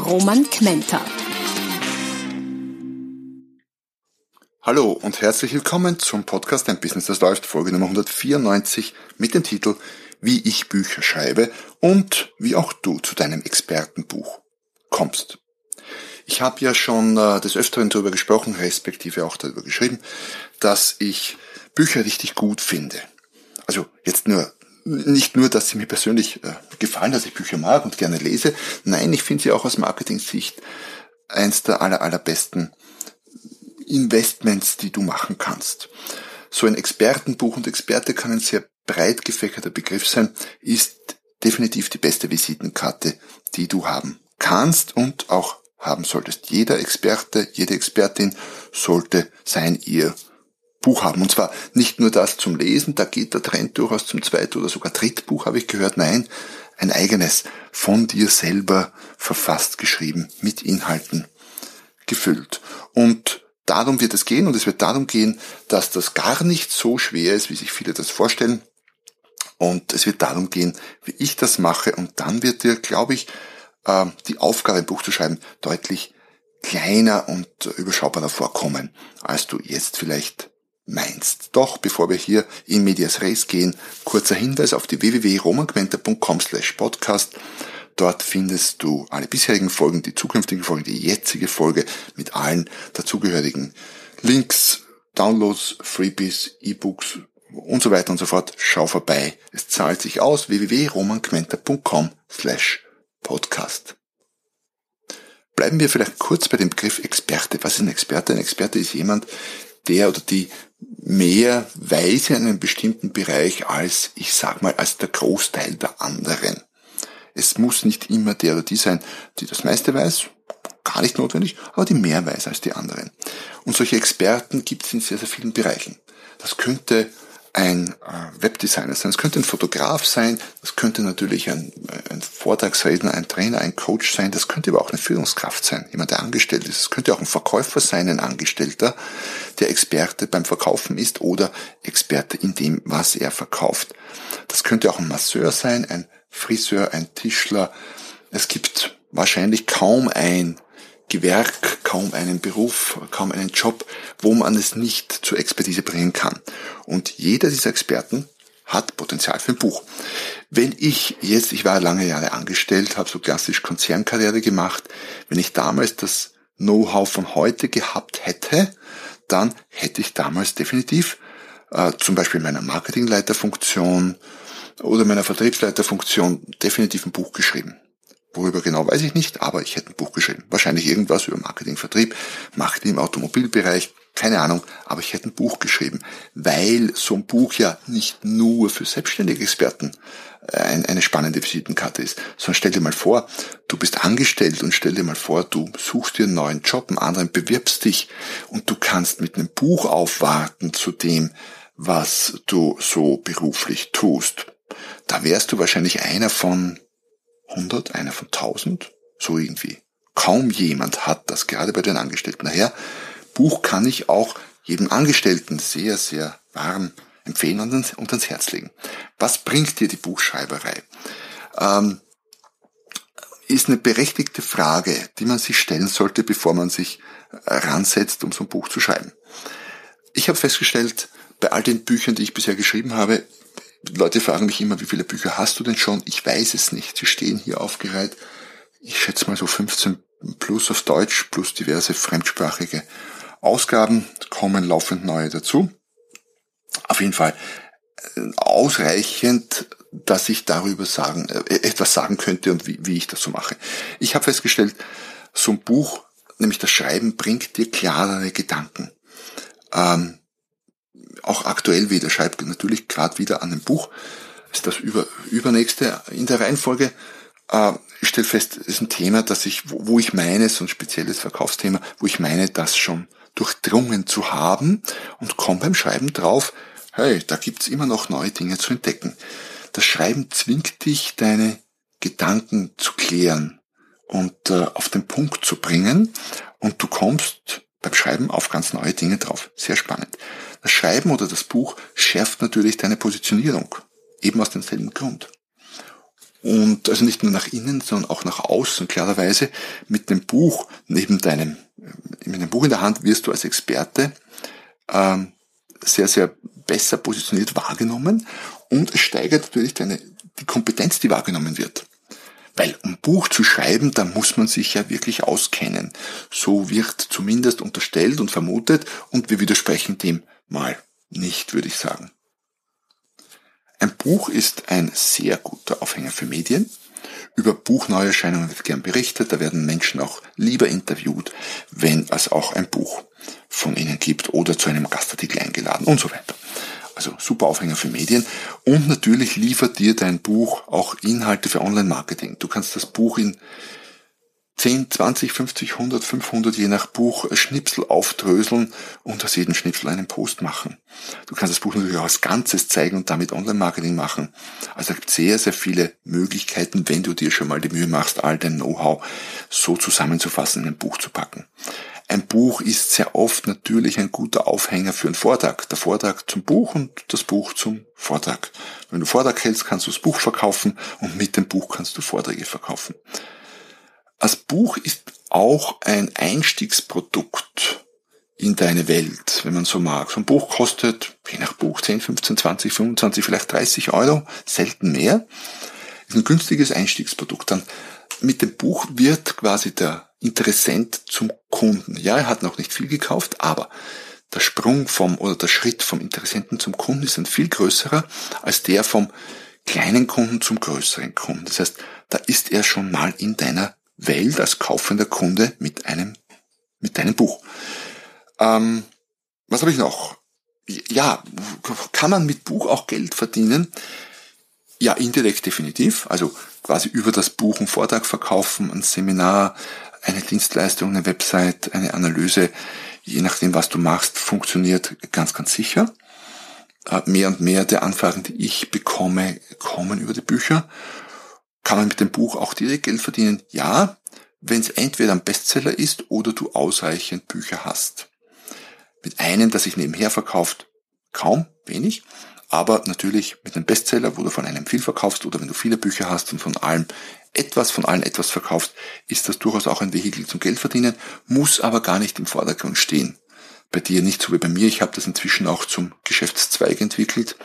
Roman Kmenter. Hallo und herzlich willkommen zum Podcast Ein Business, das läuft, Folge Nummer 194 mit dem Titel Wie ich Bücher schreibe und wie auch du zu deinem Expertenbuch kommst. Ich habe ja schon äh, des Öfteren darüber gesprochen, respektive auch darüber geschrieben, dass ich Bücher richtig gut finde. Also jetzt nur nicht nur, dass sie mir persönlich äh, gefallen, dass ich Bücher mag und gerne lese. Nein, ich finde sie auch aus Marketing-Sicht eins der aller, allerbesten Investments, die du machen kannst. So ein Expertenbuch und Experte kann ein sehr breit gefächerter Begriff sein, ist definitiv die beste Visitenkarte, die du haben kannst und auch haben solltest. Jeder Experte, jede Expertin sollte sein ihr Buch haben. Und zwar nicht nur das zum Lesen, da geht der Trend durchaus zum Zweit- oder sogar Drittbuch, habe ich gehört. Nein, ein eigenes, von dir selber verfasst, geschrieben, mit Inhalten gefüllt. Und darum wird es gehen und es wird darum gehen, dass das gar nicht so schwer ist, wie sich viele das vorstellen. Und es wird darum gehen, wie ich das mache und dann wird dir, glaube ich, äh, die Aufgabe, ein Buch zu schreiben, deutlich kleiner und überschaubarer vorkommen, als du jetzt vielleicht meinst. Doch bevor wir hier in Medias Res gehen, kurzer Hinweis auf die www.romanquenter.com slash podcast. Dort findest du alle bisherigen Folgen, die zukünftigen Folgen, die jetzige Folge mit allen dazugehörigen Links, Downloads, Freebies, E-Books und so weiter und so fort. Schau vorbei. Es zahlt sich aus. www.romanquenter.com slash podcast. Bleiben wir vielleicht kurz bei dem Begriff Experte. Was ist ein Experte? Ein Experte ist jemand, der oder die mehr weiß in einem bestimmten Bereich als, ich sag mal, als der Großteil der anderen. Es muss nicht immer der oder die sein, die das meiste weiß, gar nicht notwendig, aber die mehr weiß als die anderen. Und solche Experten gibt es in sehr, sehr vielen Bereichen. Das könnte ein äh, Webdesigner sein, es könnte ein Fotograf sein, das könnte natürlich ein, ein Vortragsredner, ein Trainer, ein Coach sein, das könnte aber auch eine Führungskraft sein, jemand, der angestellt ist. Es könnte auch ein Verkäufer sein, ein Angestellter, der Experte beim Verkaufen ist oder Experte in dem, was er verkauft. Das könnte auch ein Masseur sein, ein Friseur, ein Tischler. Es gibt wahrscheinlich kaum ein Gewerk, kaum einen Beruf, kaum einen Job, wo man es nicht zur Expertise bringen kann. Und jeder dieser Experten hat Potenzial für ein Buch. Wenn ich jetzt, ich war lange Jahre angestellt, habe so klassisch Konzernkarriere gemacht, wenn ich damals das Know-how von heute gehabt hätte, dann hätte ich damals definitiv äh, zum Beispiel meiner Marketingleiterfunktion oder meiner Vertriebsleiterfunktion definitiv ein Buch geschrieben. Worüber genau weiß ich nicht, aber ich hätte ein Buch geschrieben. Wahrscheinlich irgendwas über Marketing, Vertrieb, Marketing im Automobilbereich, keine Ahnung, aber ich hätte ein Buch geschrieben, weil so ein Buch ja nicht nur für selbstständige Experten äh, eine spannende Visitenkarte ist, sondern stell dir mal vor, du bist angestellt und stell dir mal vor, du suchst dir einen neuen Job, einen anderen bewirbst dich und du kannst mit einem Buch aufwarten zu dem, was du so beruflich tust. Da wärst du wahrscheinlich einer von 100, einer von 1000, so irgendwie. Kaum jemand hat das, gerade bei den Angestellten. Daher, Buch kann ich auch jedem Angestellten sehr, sehr warm empfehlen und ans, und ans Herz legen. Was bringt dir die Buchschreiberei? Ähm, ist eine berechtigte Frage, die man sich stellen sollte, bevor man sich ransetzt, um so ein Buch zu schreiben. Ich habe festgestellt, bei all den Büchern, die ich bisher geschrieben habe, Leute fragen mich immer, wie viele Bücher hast du denn schon? Ich weiß es nicht. Sie stehen hier aufgereiht. Ich schätze mal so 15 plus auf Deutsch plus diverse fremdsprachige Ausgaben kommen laufend neue dazu. Auf jeden Fall äh, ausreichend, dass ich darüber sagen, äh, etwas sagen könnte und wie, wie ich das so mache. Ich habe festgestellt, so ein Buch, nämlich das Schreiben, bringt dir klarere Gedanken. Ähm, auch aktuell wieder, schreibt natürlich gerade wieder an dem Buch, ist das über, übernächste in der Reihenfolge. äh, ich stelle fest, es ist ein Thema, dass ich, wo, wo ich meine, so ein spezielles Verkaufsthema, wo ich meine, das schon durchdrungen zu haben und komme beim Schreiben drauf, hey, da gibt's immer noch neue Dinge zu entdecken. Das Schreiben zwingt dich, deine Gedanken zu klären und äh, auf den Punkt zu bringen und du kommst beim Schreiben auf ganz neue Dinge drauf. Sehr spannend. Das Schreiben oder das Buch schärft natürlich deine Positionierung. Eben aus demselben Grund. Und also nicht nur nach innen, sondern auch nach außen. Klarerweise mit dem Buch neben deinem, mit dem Buch in der Hand wirst du als Experte ähm, sehr, sehr besser positioniert wahrgenommen und es steigert natürlich deine, die Kompetenz, die wahrgenommen wird. Weil um Buch zu schreiben, da muss man sich ja wirklich auskennen. So wird zumindest unterstellt und vermutet und wir widersprechen dem mal nicht, würde ich sagen. Ein Buch ist ein sehr guter Aufhänger für Medien. Über Buchneuerscheinungen wird gern berichtet, da werden Menschen auch lieber interviewt, wenn es auch ein Buch von ihnen gibt oder zu einem Gastartikel eingeladen und so weiter. Also super Aufhänger für Medien. Und natürlich liefert dir dein Buch auch Inhalte für Online-Marketing. Du kannst das Buch in 10, 20, 50, 100, 500, je nach Buch Schnipsel aufdröseln und aus jedem Schnipsel einen Post machen. Du kannst das Buch natürlich auch als Ganzes zeigen und damit Online-Marketing machen. Also es gibt sehr, sehr viele Möglichkeiten, wenn du dir schon mal die Mühe machst, all dein Know-how so zusammenzufassen, in ein Buch zu packen. Ein Buch ist sehr oft natürlich ein guter Aufhänger für einen Vortrag. Der Vortrag zum Buch und das Buch zum Vortrag. Wenn du Vortrag hältst, kannst du das Buch verkaufen und mit dem Buch kannst du Vorträge verkaufen. Das Buch ist auch ein Einstiegsprodukt in deine Welt, wenn man so mag. So ein Buch kostet, je nach Buch, 10, 15, 20, 25, vielleicht 30 Euro, selten mehr. Ist ein günstiges Einstiegsprodukt. Dann mit dem Buch wird quasi der Interessent zum Kunden. Ja, er hat noch nicht viel gekauft, aber der Sprung vom oder der Schritt vom Interessenten zum Kunden ist ein viel größerer als der vom kleinen Kunden zum größeren Kunden. Das heißt, da ist er schon mal in deiner Welt als kaufender Kunde mit einem mit deinem Buch. Ähm, was habe ich noch? Ja, kann man mit Buch auch Geld verdienen? Ja, indirekt definitiv. Also quasi über das Buch einen Vortrag verkaufen, ein Seminar, eine Dienstleistung, eine Website, eine Analyse, je nachdem, was du machst, funktioniert ganz, ganz sicher. Äh, mehr und mehr der Anfragen, die ich bekomme, kommen über die Bücher. Kann man mit dem Buch auch direkt Geld verdienen? Ja, wenn es entweder ein Bestseller ist oder du ausreichend Bücher hast. Mit einem, das sich nebenher verkauft, kaum, wenig. Aber natürlich mit einem Bestseller, wo du von einem viel verkaufst oder wenn du viele Bücher hast und von allem etwas, von allen etwas verkaufst, ist das durchaus auch ein Vehikel zum Geldverdienen, muss aber gar nicht im Vordergrund stehen. Bei dir nicht so wie bei mir. Ich habe das inzwischen auch zum Geschäftszweig entwickelt.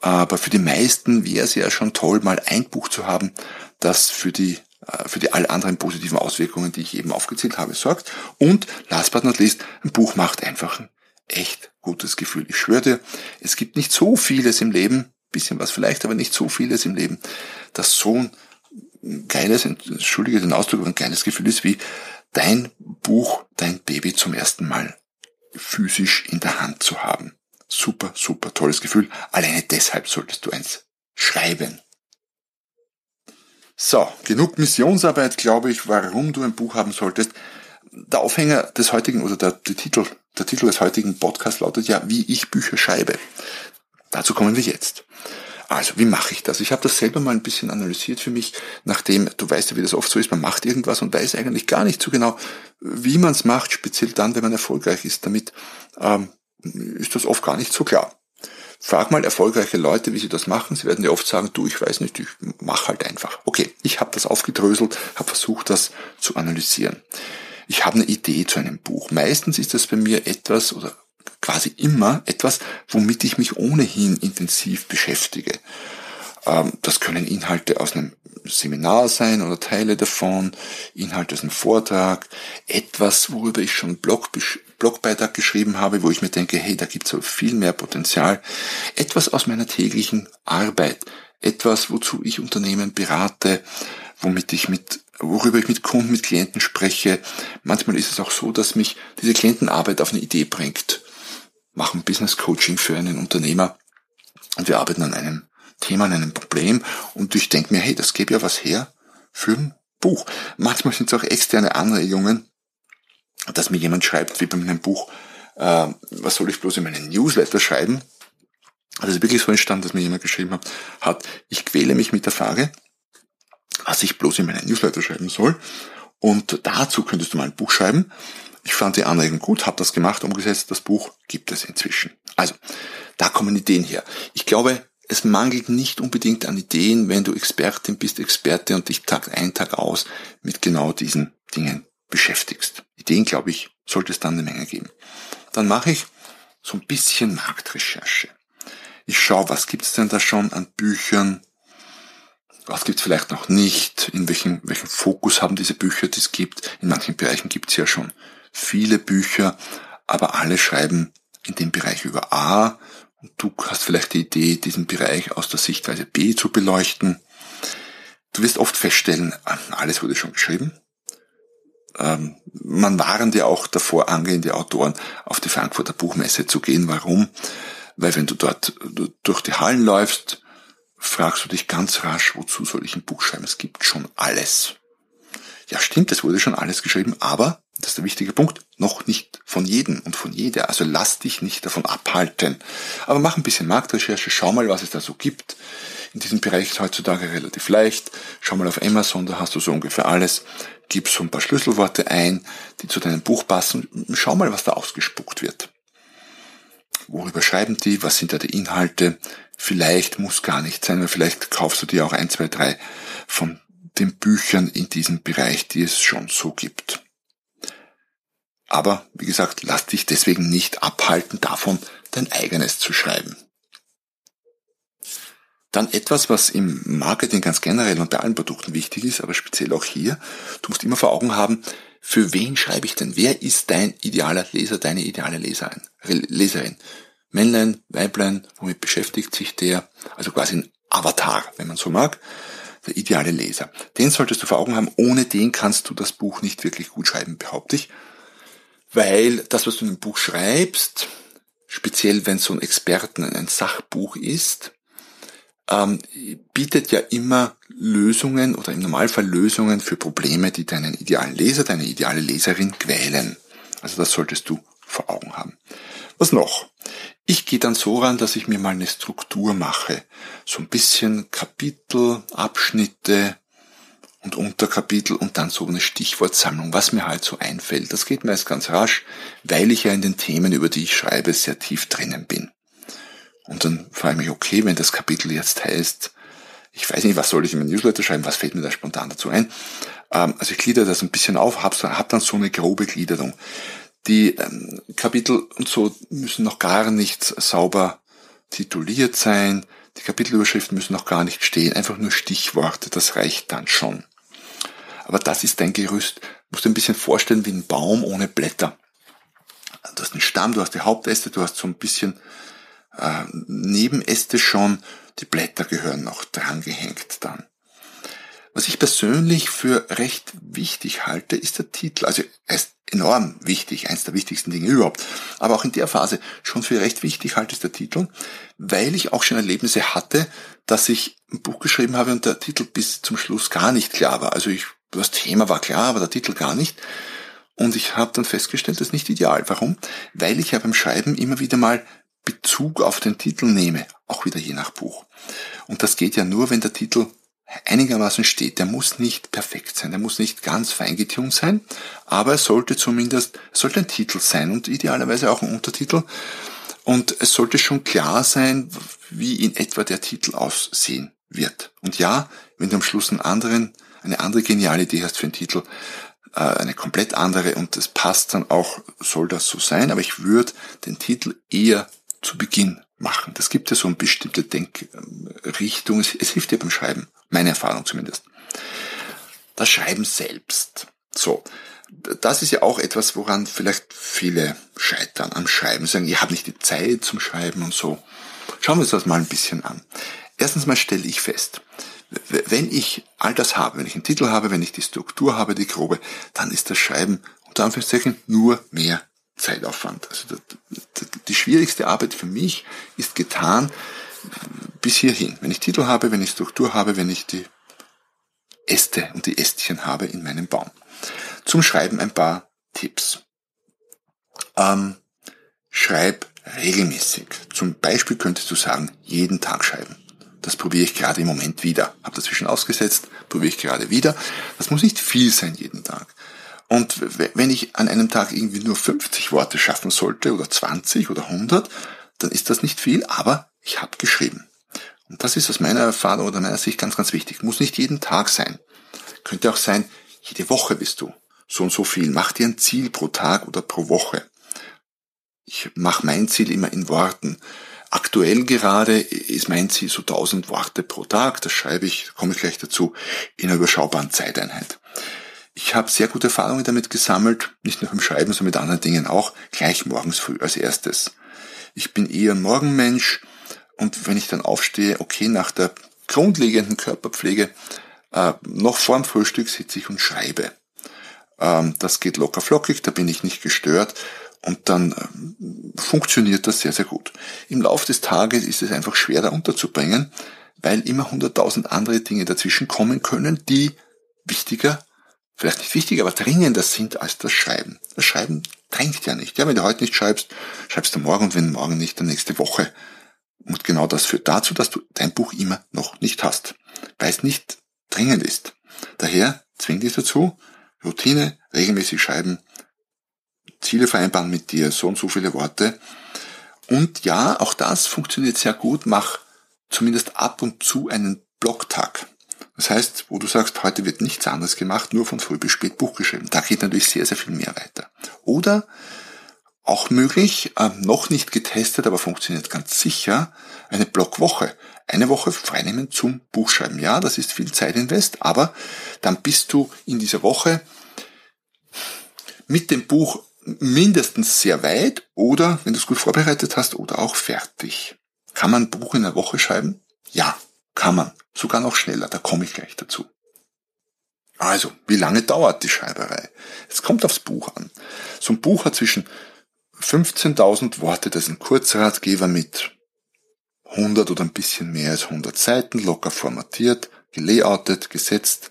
Aber für die meisten wäre es ja schon toll, mal ein Buch zu haben, das für die äh, für die alle anderen positiven Auswirkungen, die ich eben aufgezählt habe, sorgt. Und last but not least, ein Buch macht einfach ein echt gutes Gefühl. Ich schwöre dir, es gibt nicht so vieles im Leben, bisschen was vielleicht, aber nicht so vieles im Leben, das so ein geiles, entschuldige den Ausdruck, ein geiles Gefühl ist, wie dein Buch, dein Baby zum ersten Mal physisch in der Hand zu haben. Super, super tolles Gefühl. Alleine deshalb solltest du eins schreiben. So, genug Missionsarbeit, glaube ich, warum du ein Buch haben solltest. Der Aufhänger des heutigen oder der, der Titel der Titel des heutigen Podcasts lautet ja, wie ich Bücher schreibe. Dazu kommen wir jetzt. Also, wie mache ich das? Ich habe das selber mal ein bisschen analysiert für mich, nachdem, du weißt ja, wie das oft so ist, man macht irgendwas und weiß eigentlich gar nicht so genau, wie man es macht, speziell dann, wenn man erfolgreich ist. Damit ähm, ist das oft gar nicht so klar. Frag mal erfolgreiche Leute, wie sie das machen. Sie werden ja oft sagen, du, ich weiß nicht, ich mach halt einfach. Okay, ich habe das aufgedröselt, habe versucht, das zu analysieren ich habe eine Idee zu einem Buch. Meistens ist das bei mir etwas oder quasi immer etwas, womit ich mich ohnehin intensiv beschäftige. Ähm, das können Inhalte aus einem Seminar sein oder Teile davon, Inhalte aus einem Vortrag, etwas, worüber ich schon Blog, Blogbeitrag geschrieben habe, wo ich mir denke, hey, da gibt es viel mehr Potenzial. Etwas aus meiner täglichen Arbeit, etwas, wozu ich Unternehmen berate, womit ich mit worüber ich mit Kunden, mit Klienten spreche. Manchmal ist es auch so, dass mich diese Klientenarbeit auf eine Idee bringt. Machen Business Coaching für einen Unternehmer und wir arbeiten an einem Thema, an einem Problem und ich denke mir, hey, das gäbe ja was her für ein Buch. Manchmal sind es auch externe Anregungen, dass mir jemand schreibt, wie bei meinem Buch, äh, was soll ich bloß in meinen Newsletter schreiben? Also wirklich so entstanden, dass mir jemand geschrieben hat, hat, ich quäle mich mit der Frage, was ich bloß in meinen Newsletter schreiben soll. Und dazu könntest du mal ein Buch schreiben. Ich fand die Anregung gut, habe das gemacht, umgesetzt. Das Buch gibt es inzwischen. Also, da kommen Ideen her. Ich glaube, es mangelt nicht unbedingt an Ideen, wenn du Expertin bist, Experte und dich Tag ein, Tag aus mit genau diesen Dingen beschäftigst. Ideen, glaube ich, sollte es dann eine Menge geben. Dann mache ich so ein bisschen Marktrecherche. Ich schaue, was gibt's denn da schon an Büchern, was gibt's vielleicht noch nicht, in welchem, welchen Fokus haben diese Bücher, die es gibt. In manchen Bereichen gibt's ja schon viele Bücher, aber alle schreiben in dem Bereich über A und du hast vielleicht die Idee, diesen Bereich aus der Sichtweise B zu beleuchten. Du wirst oft feststellen, alles wurde schon geschrieben. Ähm, man warnt ja auch davor, angehende Autoren auf die Frankfurter Buchmesse zu gehen. Warum? Weil wenn du dort durch die Hallen läufst, fragst du dich ganz rasch, wozu soll ich ein Buch schreiben? Es gibt schon alles. Ja, stimmt, es wurde schon alles geschrieben, aber, der wichtige Punkt, noch nicht von jedem und von jeder. Also lass dich nicht davon abhalten. Aber mach ein bisschen Marktrecherche, schau mal, was es da so gibt. In diesem Bereich heutzutage relativ leicht. Schau mal auf Amazon, da hast du so ungefähr alles. Gib so ein paar Schlüsselworte ein, die zu deinem Buch passen. Schau mal, was da ausgespuckt wird. Worüber schreiben die? Was sind da die Inhalte? Vielleicht muss gar nicht sein, weil vielleicht kaufst du dir auch ein, zwei, drei von den Büchern in diesem Bereich, die es schon so gibt. Aber, wie gesagt, lass dich deswegen nicht abhalten davon, dein eigenes zu schreiben. Dann etwas, was im Marketing ganz generell und bei allen Produkten wichtig ist, aber speziell auch hier. Du musst immer vor Augen haben, für wen schreibe ich denn? Wer ist dein idealer Leser, deine ideale Leserin? Leserin? Männlein, Weiblein, womit beschäftigt sich der? Also quasi ein Avatar, wenn man so mag der ideale Leser. Den solltest du vor Augen haben. Ohne den kannst du das Buch nicht wirklich gut schreiben, behaupte ich. Weil das, was du in einem Buch schreibst, speziell wenn so ein Experten ein Sachbuch ist, ähm, bietet ja immer Lösungen oder im Normalfall Lösungen für Probleme, die deinen idealen Leser, deine ideale Leserin quälen. Also das solltest du vor Augen haben. Was noch? Ich gehe dann so ran, dass ich mir mal eine Struktur mache. So ein bisschen Kapitel, Abschnitte und Unterkapitel und dann so eine Stichwortsammlung, was mir halt so einfällt. Das geht meist ganz rasch, weil ich ja in den Themen, über die ich schreibe, sehr tief drinnen bin. Und dann frage ich mich, okay, wenn das Kapitel jetzt heißt, ich weiß nicht, was soll ich in mein Newsletter schreiben, was fällt mir da spontan dazu ein? Ähm, also ich gliedere das ein bisschen auf, hab dann so eine grobe Gliederung. Die ähm, Kapitel und so müssen noch gar nicht sauber tituliert sein. Die Kapitelüberschriften müssen noch gar nicht stehen. Einfach nur Stichworte, das reicht dann schon. Aber das ist dein Gerüst. Du musst dir ein bisschen vorstellen wie ein Baum ohne Blätter. Du hast einen Stamm, du hast die Hauptäste, du hast so ein bisschen äh, Nebenäste schon. Die Blätter gehören noch drangehängt dann. Was ich persönlich für recht wichtig halte, ist der Titel. Also er ist enorm wichtig, eins der wichtigsten Dinge überhaupt. Aber auch in der Phase schon für recht wichtig halte ich der Titel, weil ich auch schon Erlebnisse hatte, dass ich ein Buch geschrieben habe und der Titel bis zum Schluss gar nicht klar war. Also ich, das Thema war klar, aber der Titel gar nicht. Und ich habe dann festgestellt, das ist nicht ideal. Warum? Weil ich ja beim Schreiben immer wieder mal Bezug auf den Titel nehme, auch wieder je nach Buch. Und das geht ja nur, wenn der Titel einigermaßen steht. Der muss nicht perfekt sein, der muss nicht ganz feingetunt sein, aber es sollte zumindest, es sollte ein Titel sein und idealerweise auch ein Untertitel. Und es sollte schon klar sein, wie in etwa der Titel aussehen wird. Und ja, wenn du am Schluss einen anderen, eine andere geniale Idee hast für einen Titel, äh, eine komplett andere und das passt dann auch, soll das so sein, aber ich würde den Titel eher zu Beginn machen. Das gibt ja so eine bestimmte Denkrichtung. Es, es hilft dir beim Schreiben. Meine Erfahrung zumindest. Das Schreiben selbst. So. Das ist ja auch etwas, woran vielleicht viele scheitern am Schreiben. Sagen, ich habe nicht die Zeit zum Schreiben und so. Schauen wir uns das mal ein bisschen an. Erstens mal stelle ich fest, wenn ich all das habe, wenn ich einen Titel habe, wenn ich die Struktur habe, die grobe, dann ist das Schreiben unter Anführungszeichen nur mehr Zeitaufwand. Also die schwierigste Arbeit für mich ist getan bis hierhin. Wenn ich Titel habe, wenn ich Struktur habe, wenn ich die Äste und die Ästchen habe in meinem Baum. Zum Schreiben ein paar Tipps. Ähm, schreib regelmäßig. Zum Beispiel könntest du sagen, jeden Tag schreiben. Das probiere ich gerade im Moment wieder. Habe dazwischen ausgesetzt, probiere ich gerade wieder. Das muss nicht viel sein jeden Tag. Und wenn ich an einem Tag irgendwie nur 50 Worte schaffen sollte oder 20 oder 100, dann ist das nicht viel, aber ich habe geschrieben. Und das ist aus meiner Erfahrung oder meiner Sicht ganz, ganz wichtig. Muss nicht jeden Tag sein. Könnte auch sein, jede Woche bist du so und so viel. Mach dir ein Ziel pro Tag oder pro Woche. Ich mache mein Ziel immer in Worten. Aktuell gerade ist mein Ziel so 1000 Worte pro Tag. Das schreibe ich, komme ich gleich dazu, in einer überschaubaren Zeiteinheit. Ich habe sehr gute Erfahrungen damit gesammelt, nicht nur beim Schreiben, sondern mit anderen Dingen auch, gleich morgens früh als erstes. Ich bin eher ein Morgenmensch und wenn ich dann aufstehe, okay, nach der grundlegenden Körperpflege, äh, noch vorm Frühstück sitze ich und schreibe. Ähm, das geht locker flockig, da bin ich nicht gestört und dann äh, funktioniert das sehr, sehr gut. Im Laufe des Tages ist es einfach schwer da unterzubringen, weil immer hunderttausend andere Dinge dazwischen kommen können, die wichtiger, vielleicht nicht wichtiger, aber dringender sind als das Schreiben. Das Schreiben drängt ja nicht. Ja, wenn du heute nicht schreibst, schreibst du morgen und wenn morgen nicht, dann nächste Woche. Und genau das führt dazu, dass du dein Buch immer noch nicht hast, weil es nicht dringend ist. Daher zwing dich dazu, Routine, regelmäßig schreiben, Ziele vereinbaren mit dir, so und so viele Worte. Und ja, auch das funktioniert sehr gut. Mach zumindest ab und zu einen Blocktag. Das heißt, wo du sagst, heute wird nichts anderes gemacht, nur von früh bis spät Buch geschrieben. Da geht natürlich sehr, sehr viel mehr weiter. Oder auch möglich, äh, noch nicht getestet, aber funktioniert ganz sicher, eine Blockwoche. Eine Woche freinehmen zum Buchschreiben. Ja, das ist viel Zeit invest, aber dann bist du in dieser Woche mit dem Buch mindestens sehr weit oder, wenn du es gut vorbereitet hast, oder auch fertig. Kann man ein Buch in einer Woche schreiben? Ja, kann man. Sogar noch schneller, da komme ich gleich dazu. Also, wie lange dauert die Schreiberei? Es kommt aufs Buch an. So ein Buch hat zwischen 15.000 Worte, das ist ein Kurzratgeber mit 100 oder ein bisschen mehr als 100 Seiten, locker formatiert, gelayoutet, gesetzt.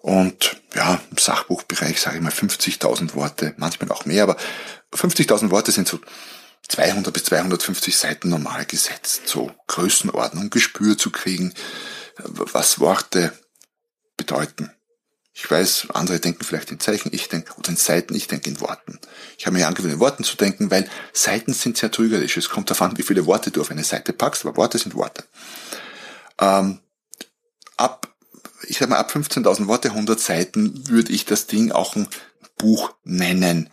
Und ja, im Sachbuchbereich sage ich mal 50.000 Worte, manchmal auch mehr, aber 50.000 Worte sind so 200 bis 250 Seiten normal gesetzt, so Größenordnung, Gespür zu kriegen, was Worte bedeuten. Ich weiß, andere denken vielleicht in Zeichen, ich denke, oder in Seiten, ich denke in Worten. Ich habe mir angewöhnt, in Worten zu denken, weil Seiten sind sehr trügerisch. Es kommt an, wie viele Worte du auf eine Seite packst, aber Worte sind Worte. Ähm, ab ich sag mal, ab 15.000 Worte, 100 Seiten würde ich das Ding auch ein Buch nennen.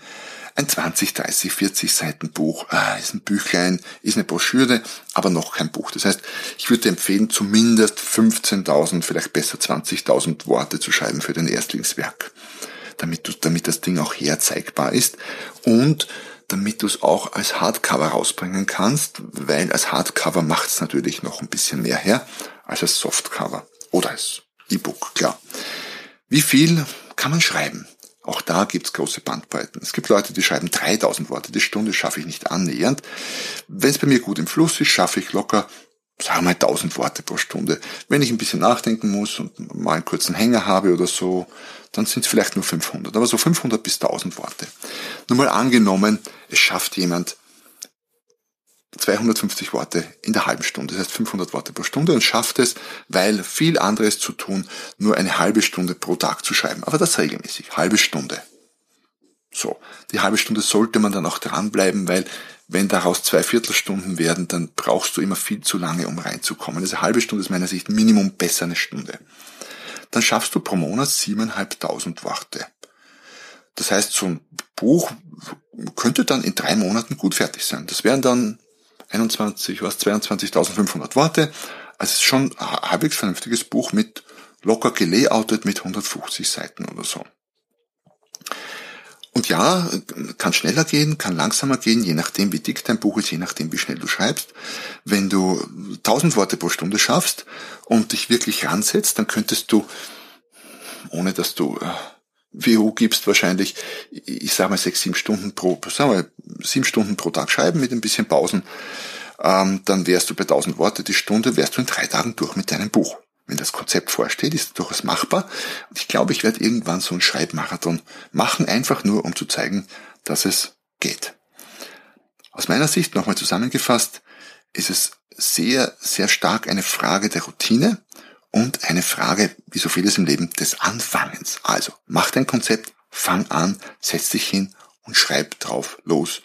Ein 20, 30, 40 Seiten Buch, ah, ist ein Büchlein, ist eine Broschüre, aber noch kein Buch. Das heißt, ich würde empfehlen, zumindest 15.000, vielleicht besser 20.000 Worte zu schreiben für dein Erstlingswerk, damit, du, damit das Ding auch herzeigbar ist und damit du es auch als Hardcover rausbringen kannst, weil als Hardcover macht es natürlich noch ein bisschen mehr her als als Softcover oder als E-Book, klar. Wie viel kann man schreiben? Auch da gibt's große Bandbreiten. Es gibt Leute, die schreiben 3000 Worte die Stunde, schaffe ich nicht annähernd. Wenn es bei mir gut im Fluss ist, schaffe ich locker, sagen wir mal 1000 Worte pro Stunde. Wenn ich ein bisschen nachdenken muss und mal einen kurzen Hänger habe oder so, dann sind es vielleicht nur 500. Aber so 500 bis 1000 Worte. Nur mal angenommen, es schafft jemand 250 Worte in der halben Stunde, das heißt 500 Worte pro Stunde und schafft es, weil viel anderes zu tun, nur eine halbe Stunde pro Tag zu schreiben. Aber das regelmäßig, halbe Stunde. So, die halbe Stunde sollte man dann auch dranbleiben, weil wenn daraus zwei Viertelstunden werden, dann brauchst du immer viel zu lange, um reinzukommen. Also halbe Stunde ist meiner Sicht Minimum besser eine Stunde. Dann schaffst du pro Monat siebeneinhalbtausend Worte. Das heißt, so ein Buch könnte dann in drei Monaten gut fertig sein. Das wären dann 21, was, 22.500 Worte. Also schon ein halbwegs vernünftiges Buch mit locker gelayoutet mit 150 Seiten oder so. Und ja, kann schneller gehen, kann langsamer gehen, je nachdem, wie dick dein Buch ist, je nachdem, wie schnell du schreibst. Wenn du 1000 Worte pro Stunde schaffst und dich wirklich ransetzt, dann könntest du, ohne dass du äh, WU gibst wahrscheinlich, ich sage mal sechs, sieben Stunden pro, sagen wir, sieben Stunden pro Tag schreiben mit ein bisschen Pausen, ähm, dann wärst du bei 1000 Worte die Stunde, wärst du in drei Tagen durch mit deinem Buch. wenn das Konzept vorsteht, ist durchaus machbar. Und ich glaube, ich werde irgendwann so einen Schreibmarathon machen, einfach nur, um zu zeigen, dass es geht. Aus meiner Sicht, nochmal zusammengefasst, ist es sehr, sehr stark eine Frage der Routine und eine Frage, wie so vieles im Leben, des Anfangens. Also, mach dein Konzept, fang an, setz dich hin und schreib drauf los.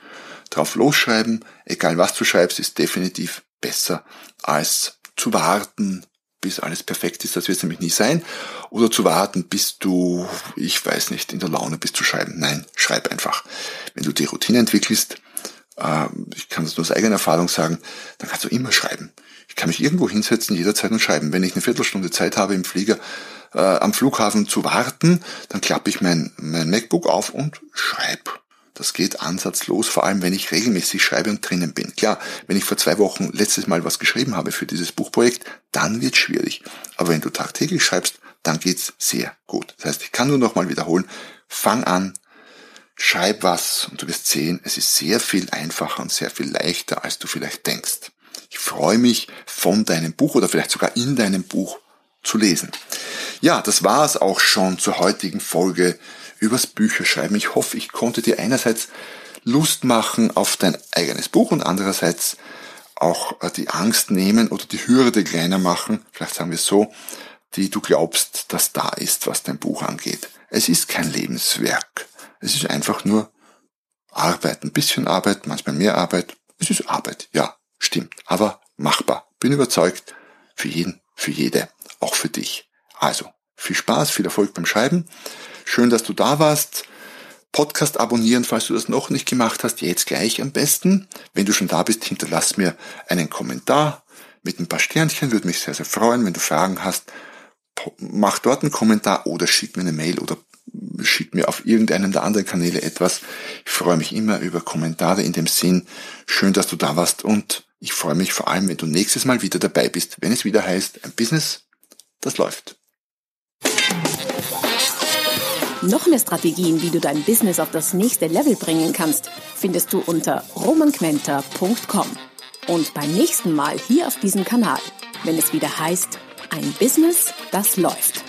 Drauf losschreiben, egal was du schreibst, ist definitiv besser als zu warten, bis alles perfekt ist, das wird es nämlich nie sein, oder zu warten, bis du, ich weiß nicht, in der Laune bist zu schreiben. Nein, schreib einfach. Wenn du die Routine entwickelst, äh, ich kann das nur aus eigener Erfahrung sagen, dann kannst du immer schreiben. Ich kann mich irgendwo hinsetzen, jederzeit und schreiben. Wenn ich eine Viertelstunde Zeit habe im Flieger, äh, am Flughafen zu warten, dann klappe ich mein, mein MacBook auf und schreibe. Das geht ansatzlos, vor allem wenn ich regelmäßig schreibe und drinnen bin. Klar, wenn ich vor zwei Wochen letztes Mal was geschrieben habe für dieses Buchprojekt, dann wird schwierig. Aber wenn du tagtäglich schreibst, dann geht's sehr gut. Das heißt, ich kann nur nochmal wiederholen, fang an, schreib was und du wirst sehen, es ist sehr viel einfacher und sehr viel leichter, als du vielleicht denkst. Ich freue mich, von deinem Buch oder vielleicht sogar in deinem Buch zu lesen. Ja, das war es auch schon zur heutigen Folge übers Bücherschreiben. Ich hoffe, ich konnte dir einerseits Lust machen auf dein eigenes Buch und andererseits auch äh, die Angst nehmen oder die Hürde kleiner machen, vielleicht sagen wir es so, die du glaubst, dass da ist, was dein Buch angeht. Es ist kein Lebenswerk. Es ist einfach nur Arbeit, ein bisschen Arbeit, manchmal mehr Arbeit. Es ist Arbeit, ja, stimmt, aber machbar. Bin überzeugt, für jeden, für jede, auch für dich. Also, viel Spaß, viel Erfolg beim Schreiben. Schön, dass du da warst. Podcast abonnieren, falls du das noch nicht gemacht hast, jetzt gleich am besten. Wenn du schon da bist, hinterlass mir einen Kommentar mit ein paar Sternchen, würde mich sehr, sehr freuen. Wenn du Fragen hast, mach dort einen Kommentar oder schick mir eine Mail oder schick mir auf irgendeinem der anderen Kanäle etwas. Ich freue mich immer über Kommentare in dem Sinn. Schön, dass du da warst und ich freue mich vor allem, wenn du nächstes Mal wieder dabei bist, wenn es wieder heißt, ein Business, das läuft. Noch mehr Strategien, wie du dein Business auf das nächste Level bringen kannst, findest du unter romanquenter.com. Und beim nächsten Mal hier auf diesem Kanal, wenn es wieder heißt, ein Business, das läuft.